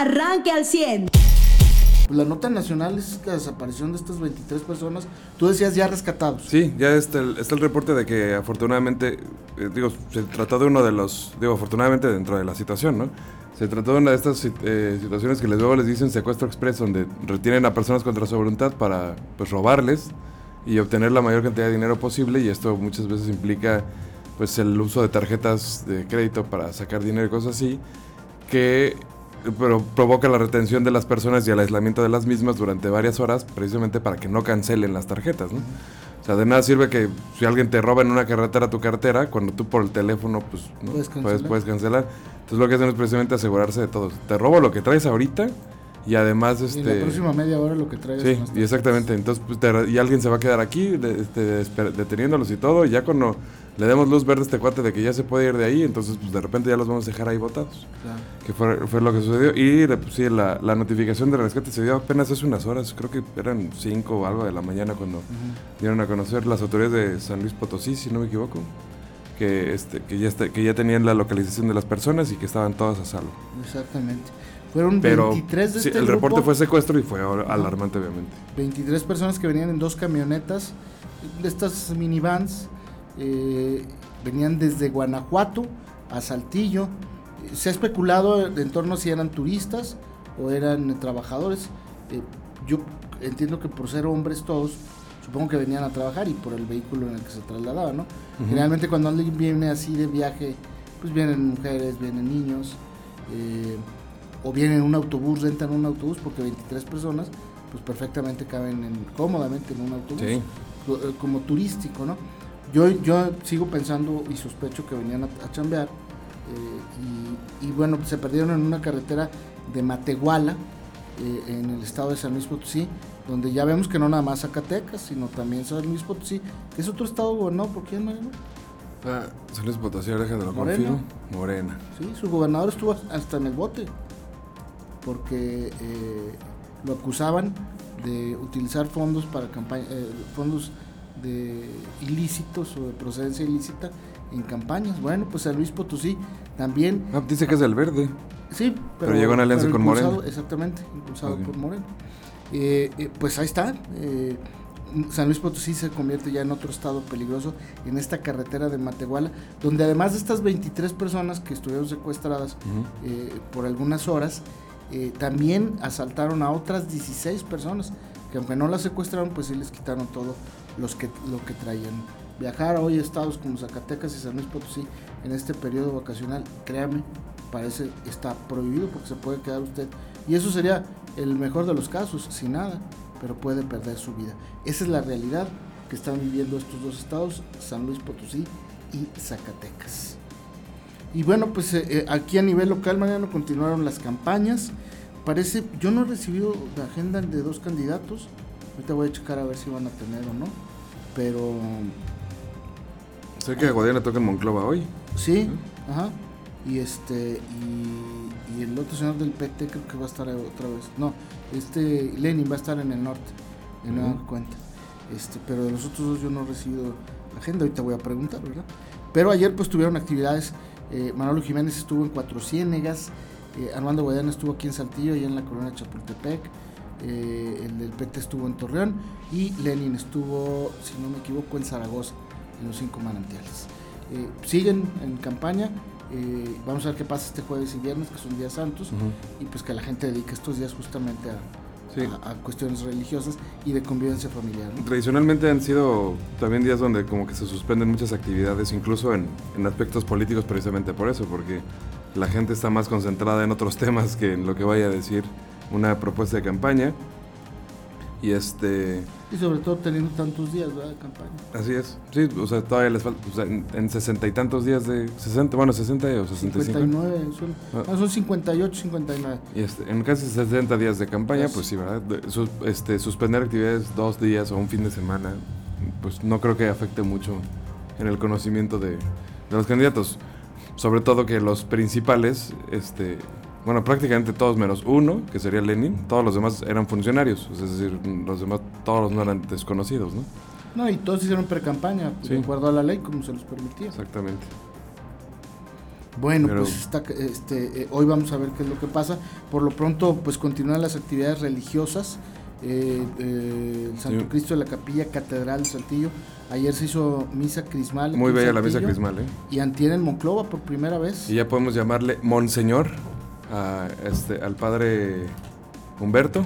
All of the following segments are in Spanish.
arranque al 100. Pues la nota nacional es la desaparición de estas 23 personas. Tú decías ya rescatados. Sí, ya está el, está el reporte de que afortunadamente, eh, digo, se trató de uno de los, digo, afortunadamente dentro de la situación, ¿no? Se trató de una de estas eh, situaciones que les, luego les dicen secuestro express, donde retienen a personas contra su voluntad para pues, robarles y obtener la mayor cantidad de dinero posible y esto muchas veces implica pues el uso de tarjetas de crédito para sacar dinero y cosas así que pero provoca la retención de las personas y el aislamiento de las mismas durante varias horas precisamente para que no cancelen las tarjetas, ¿no? O sea, de nada sirve que si alguien te roba en una carretera tu cartera, cuando tú por el teléfono pues ¿no? Puedes cancelar. puedes cancelar. Entonces lo que hacen es precisamente asegurarse de todo. Te robo lo que traes ahorita y además este la próxima media hora lo que traigas Sí, y exactamente. Entonces, pues, te- y alguien se va a quedar aquí de- este, deteniéndolos y todo. Y ya cuando le demos luz verde a este cuate de que ya se puede ir de ahí, entonces, pues de repente ya los vamos a dejar ahí botados. Claro. Que fue, fue lo que sucedió. Y pues, sí, la, la notificación de rescate se dio apenas hace unas horas. Creo que eran 5 o algo de la mañana cuando dieron a conocer las autoridades de San Luis Potosí, si no me equivoco. Que, este, que, ya está- que ya tenían la localización de las personas y que estaban todas a salvo. Exactamente. Fueron Pero 23 de sí, este el reporte grupo, fue secuestro y fue alarmante, obviamente. 23 personas que venían en dos camionetas, de estas minivans, eh, venían desde Guanajuato a Saltillo. Se ha especulado en torno a si eran turistas o eran trabajadores. Eh, yo entiendo que por ser hombres todos, supongo que venían a trabajar y por el vehículo en el que se trasladaban, ¿no? Generalmente cuando alguien viene así de viaje, pues vienen mujeres, vienen niños, eh, o vienen en un autobús, rentan un autobús, porque 23 personas, pues perfectamente caben en- cómodamente en un autobús, Sí. eh, como turístico, ¿no? Yo, yo sigo pensando y sospecho que venían a, a chambear, eh, y, y bueno, se perdieron en una carretera de Matehuala, eh, en el estado de San Luis Potosí, donde ya vemos que no nada más Zacatecas, sino también San Luis Potosí, que es otro estado gobernado por quién, Mariano? Ah, San Luis Potosí, déjame lo Morena. confirmo. Morena. Sí, su gobernador estuvo hasta en el bote, porque eh, lo acusaban de utilizar fondos para campaña, eh, fondos de ilícitos o de procedencia ilícita en campañas. Bueno, pues San Luis Potosí también, Ah, dice que es del verde. sí, Pero llegó en alianza con Morena. Exactamente, impulsado por Morena. Eh, eh, pues ahí está. eh, San Luis Potosí se convierte ya en otro estado peligroso en esta carretera de Matehuala, donde además de estas 23 personas que estuvieron secuestradas eh, por algunas horas, también asaltaron a otras 16 personas que aunque no las secuestraron, pues sí les quitaron todo los que, lo que traían. Viajar hoy a estados como Zacatecas y San Luis Potosí en este periodo vacacional, créame, parece está prohibido porque se puede quedar usted. Y eso sería el mejor de los casos, sin nada, pero puede perder su vida. Esa es la realidad que están viviendo estos dos estados, San Luis Potosí y Zacatecas. Y bueno, pues eh, eh, aquí a nivel local, Mariano, continuaron las campañas. Parece, yo no he recibido la agenda de dos candidatos. Ahorita voy a checar a ver si van a tener o no. Pero Sé que a Guadiana toca en Monclova hoy. sí, ajá. Y este, y, y el otro señor del PT creo que va a estar otra vez. No, este Lenin va a estar en el norte, de nueva Ujú. cuenta. Este, pero de los otros dos yo no he recibido agenda, ahorita voy a preguntar, ¿verdad? Pero ayer pues tuvieron actividades, eh, Manolo Jiménez estuvo en Cuatro Ciénegas, eh, Armando Guadiana estuvo aquí en Saltillo, allá en la colonia Chapultepec, eh, el del PT estuvo en Torreón y Lenin estuvo, si no me equivoco, en Zaragoza, en los cinco manantiales. Eh, siguen en campaña, eh, vamos a ver qué pasa este jueves y viernes, que son días santos, y pues que la gente dedique estos días justamente a, Sí. a- a cuestiones religiosas y de convivencia familiar. ¿no? Tradicionalmente han sido también días donde como que se suspenden muchas actividades, incluso en, en aspectos políticos precisamente por eso, porque la gente está más concentrada en otros temas que en lo que vaya a decir una propuesta de campaña. Y este, Y sobre todo teniendo tantos días ¿verdad? de campaña. así es. Sí, o sea, todavía les falta, o sea, en- en sesenta y tantos días de 60, bueno, 60 o 65. 59, son, Ah. no, son 58, 59. Y este, en casi 60 días de campaña, pues sí, ¿verdad? De- sus- este, suspender actividades dos días o un fin de semana, pues no creo que afecte mucho en el conocimiento de, de los candidatos. Sobre todo que los principales, este, bueno, prácticamente todos menos uno, que sería Lenin, todos los demás eran funcionarios, es decir, los demás todos no eran desconocidos, ¿no? No, y todos hicieron pre-campaña, pues, Sí. de acuerdo a la ley, como se los permitía. Exactamente. Bueno, Pero- pues está, este, eh, hoy vamos a ver qué es lo que pasa. Por lo pronto, pues continúan las actividades religiosas. Eh, eh, el Santo Sí. Cristo de la Capilla Catedral de Saltillo. Ayer se hizo misa crismal. Muy bella la misa crismal, ¿eh? Y antier en Monclova por primera vez. Y ya podemos llamarle Monseñor a este, al padre Humberto,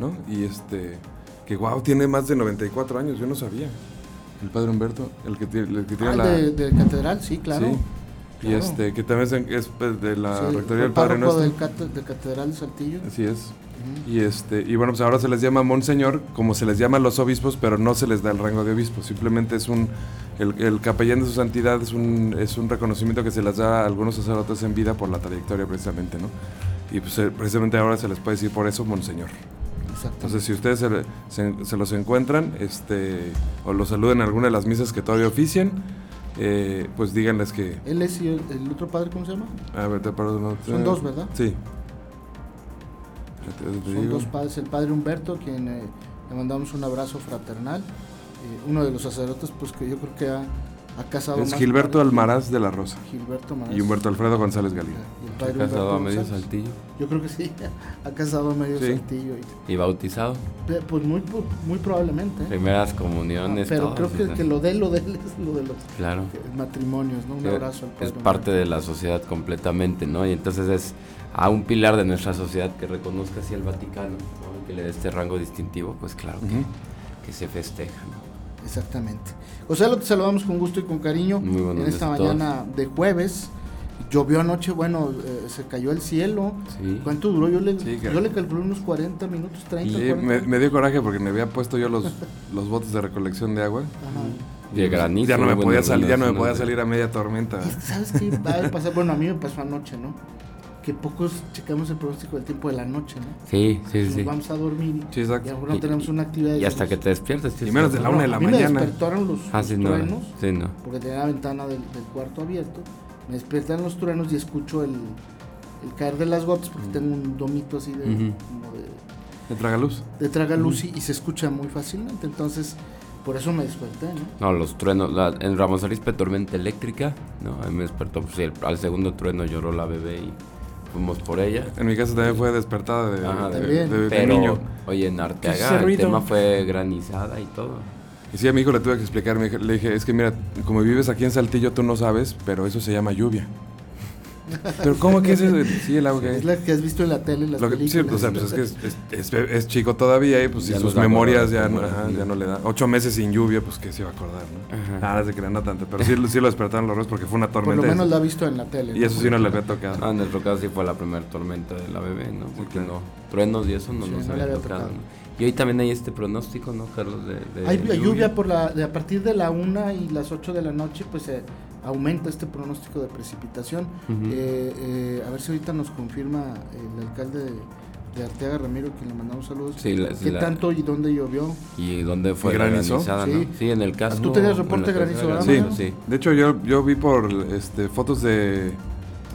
¿no? Y este, que wow, tiene más de 94 años, yo no sabía. El padre Humberto, el que tiene, el que tiene Ah, la... de, de Catedral, sí, claro. Sí. Y claro. este, que también es, es, pues, de la Sí, Rectoría del el Padre Nuestro. del cate- de Catedral de Saltillo. Así es. Ujú. Y este, y bueno, pues ahora se les llama Monseñor, como se les llama a los obispos, pero no se les da el rango de obispo. Simplemente es un, el, el capellán de su santidad es un, es un reconocimiento que se les da a algunos sacerdotes en vida por la trayectoria precisamente, ¿no? Y pues eh, precisamente ahora se les puede decir por eso Monseñor. Entonces, si ustedes se, se- se los encuentran, este, o los saluden en alguna de las misas que todavía ofician, eh, pues díganles que, Él es y el, el otro padre, ¿cómo se llama? a ver, te perdón, no, Son eh, dos, ¿verdad? Sí. Te- Son dos padres. El padre Humberto, quien eh, le mandamos un abrazo fraternal. eh, uno de los sacerdotes, pues que yo creo que ha, ha casado Es más Gilberto padres Almaraz de la Rosa. Gilberto Almaraz. Y Humberto Alfredo González Galindo. Padre casado Humberto a medio González. saltillo Yo creo que sí, ha casado a medio Sí. saltillo. y- y bautizado. Pues muy, muy probablemente. ¿eh? Primeras Ah, comuniones. pero todas, creo que, que lo de él, lo de él es lo de los Claro. matrimonios, ¿no? Un abrazo al padre es parte de la sociedad completamente, ¿no? Y entonces es a un pilar de nuestra sociedad que reconozca así el Vaticano, ¿no? Que le dé este rango distintivo, pues claro que, que se festeja, ¿no? Exactamente. José, lo te saludamos con gusto y con cariño Muy en esta todos. mañana de jueves. Llovió anoche, bueno, eh, se cayó el cielo. Sí. ¿Cuánto duró? Yo le, Sí, que- yo le calculé unos 40 minutos, 30, Y eh, 40. me, me dio coraje porque me había puesto yo los, los botes de recolección de agua. Ajá. De granizo. ya no me podía salir, ya no me podía salir a media tormenta. ¿Sabes qué va a pasar? Bueno, a mí me pasó anoche, ¿no? Que pocos checamos el pronóstico del tiempo de la noche, ¿no? Sí, sí, Nos sí. vamos a dormir Sí, y a exacto. lo mejor no Y- tenemos una actividad. Y hasta que te despiertes. Y menos de la una de la a mí me mañana. despertaron los, Ah, los sí, no. truenos, Sí, no. porque tenía la ventana del, del cuarto abierto. Me despiertan los truenos y escucho el, el caer de las gotas, porque tengo un domito así de, como de, ¿Me traga luz? de tragaluz y, y se escucha muy fácilmente. Entonces, por eso me desperté, ¿no? No, los truenos, la- en Ramos Arizpe tormenta eléctrica, ¿no? A mí me despertó, pues, sí, el- al segundo trueno lloró la bebé y fuimos por ella. En mi casa también fue despertada de, Ajá, de- también. de- de Pero, niño. oye, en ¿Qué es Arteaga ese el tema fue granizada y todo. Y sí, a mi hijo le tuve que explicar. le dije, es que mira, como vives aquí en Saltillo, tú no sabes, pero eso se llama lluvia. ¿Pero cómo que es eso? Sí, el agua que Es la que has visto en la tele, en las Lo que, sí, películas. o sea, pues es que es, es- es- es chico todavía y pues Ya y no sus memorias ya, no, ajá, ya no le da. Ocho meses sin lluvia, pues que se iba a acordar, ¿no? Ajá. No se crean, no tanto. Pero sí, sí lo despertaron los dos porque fue una Por tormenta. lo menos la ha visto en la tele. y eso sí no le había tocado. Ah, en nuestro caso sí fue la primera tormenta de la bebé, ¿no? Porque claro. no, truenos y eso no Sí, nos había tocado. Y hoy también hay este pronóstico, ¿no, Carlos? De, de Hay lluvia, por la, de a partir de la 1 y las 8 de la noche, pues se aumenta este pronóstico de precipitación. Eh, eh, a ver si ahorita nos confirma el alcalde de, de Arteaga Ramiro, que le mandamos saludos. Sí, la- ¿Qué la- tanto y dónde llovió? ¿Y dónde fue granizada, Sí. no? Sí, en el caso... ¿Tú tenías en reporte granizo, verdad, Sí, sí. de hecho yo, yo vi por este, fotos de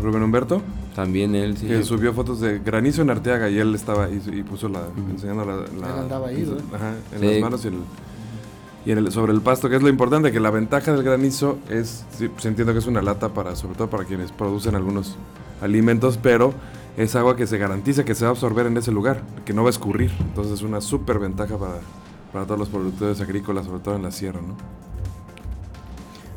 Rubén Humberto, También él, sí. que subió fotos de granizo en Arteaga y él estaba y, y puso la, enseñando la, la- Él andaba ahí, ¿verdad? ajá, en Sí. las manos y, el, y en el- sobre el pasto, que es lo importante, que la ventaja del granizo es, sí, pues entiendo que es una lata para, sobre todo para quienes producen algunos alimentos, pero es agua que se garantiza que se va a absorber en ese lugar, que no va a escurrir, entonces es una súper ventaja para, para todos los productores agrícolas, sobre todo en la sierra, ¿no?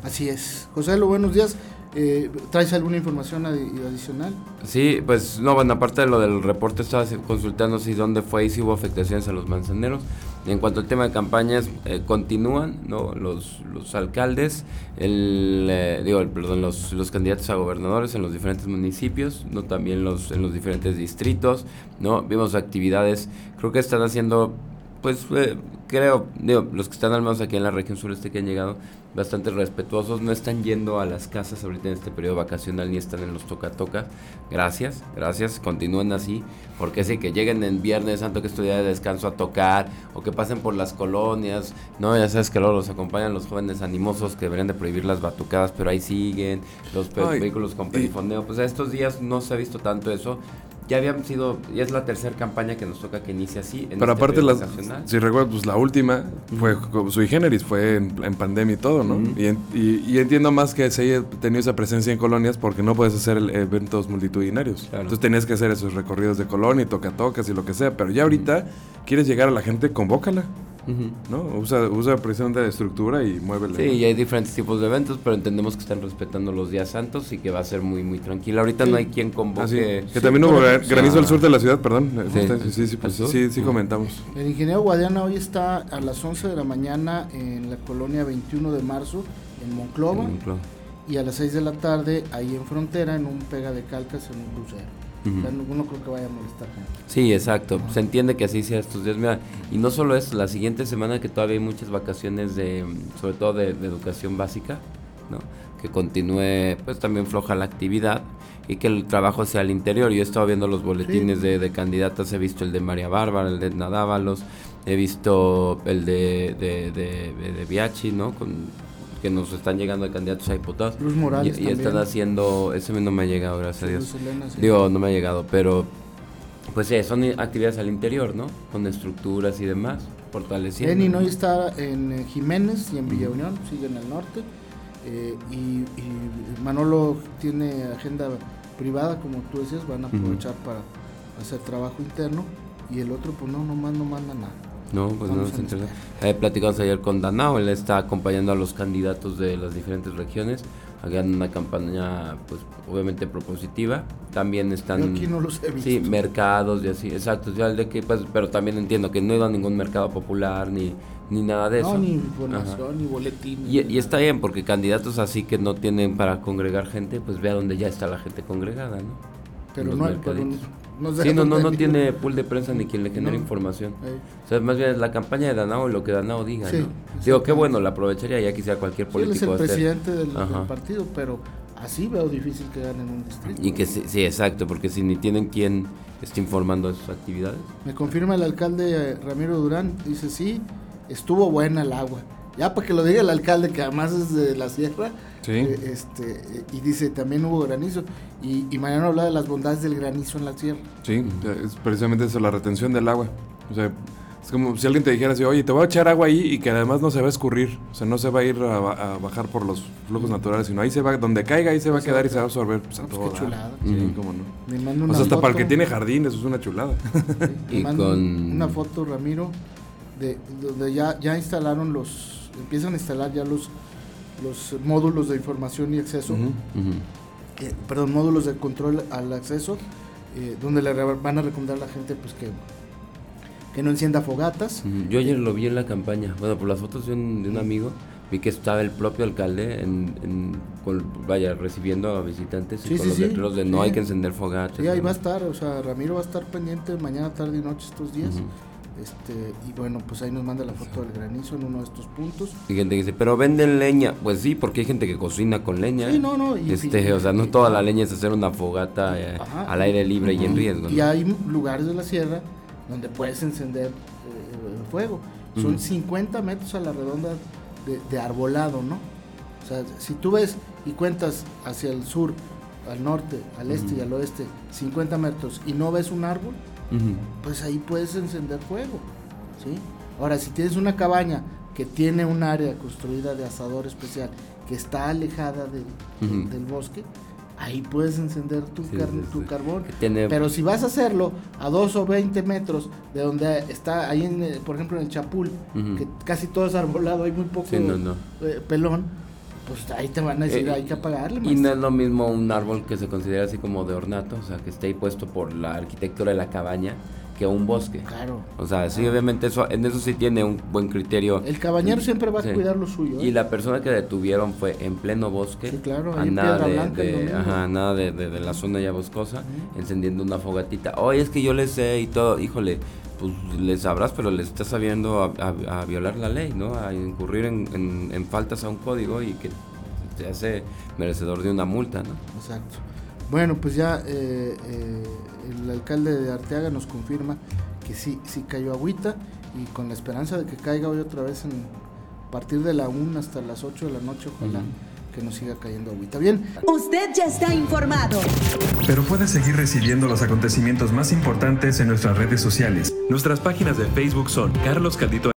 Así es. José, lo buenos días. Eh, ¿Traes alguna información adi- adicional? Sí, pues no, bueno, aparte de lo del reporte, estaba consultando si dónde fue y si hubo afectaciones a los manzaneros. En cuanto al tema de campañas, eh, continúan ¿no? los, los alcaldes, el, eh, digo, el- perdón, los, los candidatos a gobernadores en los diferentes municipios, no también los, en los diferentes distritos, ¿no? Vimos actividades, creo que están haciendo, pues eh, creo, digo, los que están al menos aquí en la región sureste que han llegado, bastante respetuosos, no están yendo a las casas ahorita en este periodo vacacional ni están en los toca-toca. Gracias, gracias, continúen así, porque sí, que lleguen en Viernes Santo, que es tu día de descanso, a tocar, o que pasen por las colonias, no, ya sabes que luego los acompañan los jóvenes animosos que deberían de prohibir las batucadas, pero ahí siguen, los Ay, vehículos con perifoneo, pues a estos días no se ha visto tanto eso. Ya habían sido, ya es la tercera campaña que nos toca que inicie así. En Pero este aparte, las, si recuerdas, pues la última fue sui generis, fue en, pandemia y todo, ¿no? y, entiendo más que se haya tenido esa presencia en colonias porque no puedes hacer eventos multitudinarios. Entonces tenías que hacer esos recorridos de colonia y toca-tocas y lo que sea. Pero ya ahorita quieres llegar a la gente, convócala. ¿No? Usa, usa precisamente de estructura y muévele. Sí, y hay diferentes tipos de eventos, pero entendemos que están respetando los días santos y que va a ser muy, muy tranquilo. Ahorita no hay quien convoque. Ah, que también hubo granizo al sur de la ciudad, perdón. Sí, sí, pues, sí, sí, comentamos. El ingeniero Guadiana hoy está a las 11 de la mañana en la colonia 21 de marzo, en Monclova. Y a las 6 de la tarde, ahí en frontera, en un pega de calcas en un crucero no, creo que vaya a molestar. Sí, exacto. Se entiende que así sea estos días. Mira, y no solo es la siguiente semana que todavía hay muchas vacaciones de, sobre todo de, educación básica, ¿no? Que continúe, pues también floja la actividad y que el trabajo sea al interior. Yo he estado viendo los boletines de, de, candidatas, he visto el de María Bárbara, el de Nadávalos, he visto el de, de, de, de Biachi, ¿no? Con que nos están llegando de candidatos a diputados. Morales. Y, están haciendo, ese no me ha llegado, gracias a Dios. Digo, no me ha llegado, pero pues sí, son actividades al interior, ¿no? Con estructuras y demás, fortaleciendo. Lenin hoy está en eh, Jiménez y en Villa Unión, sigue en el norte. Eh, y, Manolo tiene agenda privada, como tú decías, van a aprovechar para hacer trabajo interno. Y el otro, pues no, nomás no manda nada. No, pues no nos interesa. Eh, platicamos ayer con Danao, él está acompañando a los candidatos de las diferentes regiones, hagan una campaña, pues obviamente propositiva. También están. aquí no los he visto. Sí, mercados y así, exacto. Ya de que, pues, pero también entiendo que no iba a ningún mercado popular ni, ni nada de eso. ni información, ni boletín. Y, y, está bien, porque candidatos así que no tienen para congregar gente, pues vea dónde ya está la gente congregada, ¿no? Pero no, hay, no, sí, no, no, no tiene pool de prensa ni quien le genere información. O sea, más bien es la campaña de Danao y lo que Danao diga. ¿no? Digo, qué bueno, la aprovecharía ya quisiera cualquier político. Sí, él es el presidente del, partido, pero así veo difícil que ganen un distrito. Y que sí, sí, exacto, porque si ni tienen quien esté informando de sus actividades. Me confirma el alcalde eh, Ramiro Durán, dice sí, estuvo buena el agua. Ya para que lo diga el alcalde, que además es de la sierra, eh, este, y dice, también hubo granizo. Y, y Mariano habla de las bondades del granizo en la sierra. Sí, es precisamente eso, la retención del agua. O sea, es como si alguien te dijera así, oye, te voy a echar agua ahí y que además no se va a escurrir. O sea, no se va a ir a, bajar por los flujos naturales, sino ahí se va, donde caiga, ahí se va a quedar y se va a absorber. Pues, a pues, qué chulada. Sí, cómo no. o sea, hasta para el que tiene jardín, eso es una chulada. y con... una foto, Ramiro, de donde ya, ya instalaron los empiezan a instalar ya los, los módulos de información y acceso, eh, perdón, módulos de control al acceso, eh, donde le van a recomendar a la gente pues que, que no encienda fogatas. Yo ayer lo vi en la campaña, bueno, por las fotos de un, amigo, vi que estaba el propio alcalde en, vaya recibiendo a visitantes y con los letreros de no hay que encender fogatas. Sí, ahí va a estar, o sea, Ramiro va a estar pendiente mañana, tarde y noche estos días. Este, y bueno, pues ahí nos manda la foto del granizo en uno de estos puntos. Y gente que dice, pero venden leña. Pues sí, porque hay gente que cocina con leña. Sí, no, no. este, o sea, no toda la leña es hacer una fogata eh, al aire libre y en riesgo. Y hay lugares de la sierra donde puedes encender eh, fuego. Son 50 metros a la redonda de, arbolado, ¿no? O sea, si tú ves y cuentas hacia el sur, al norte, al este y al oeste, 50 metros y no ves un árbol, pues ahí puedes encender fuego. ¿sí? Ahora, si tienes una cabaña que tiene un área construida de asador especial que está alejada del bosque, ahí puedes encender tu, tu carbón. Pero si vas a hacerlo a 2 o 20 metros de donde está, ahí en, por ejemplo en el Chapul, que casi todo es arbolado, hay muy poco eh, pelón, pues ahí te van a decir, eh, hay que apagarle. Y no es lo mismo un árbol que se considera así como de ornato, o sea, que esté ahí puesto por la arquitectura de la cabaña, que un bosque. Claro. O sea, sí, obviamente eso, en eso sí tiene un buen criterio. El cabañero siempre va a cuidar lo suyo. Y ¿eh? la persona que detuvieron fue en pleno bosque. Sí, claro, a nada de, ajá, nada de, de, la zona ya boscosa, encendiendo una fogatita. Oye, es que yo le sé y todo, híjole pues les sabrás, pero les estás sabiendo a, violar la ley, ¿no? A incurrir en, faltas a un código y que te hace merecedor de una multa, ¿no? Exacto. Bueno, pues ya eh, eh, el alcalde de Arteaga nos confirma que sí, sí cayó agüita y con la esperanza de que caiga hoy otra vez en, a partir de la 1 hasta las 8 de la noche, ojalá que nos siga cayendo agüita. Bien. Usted ya está informado. Pero puede seguir recibiendo los acontecimientos más importantes en nuestras redes sociales. Nuestras páginas de Facebook son Carlos Caldito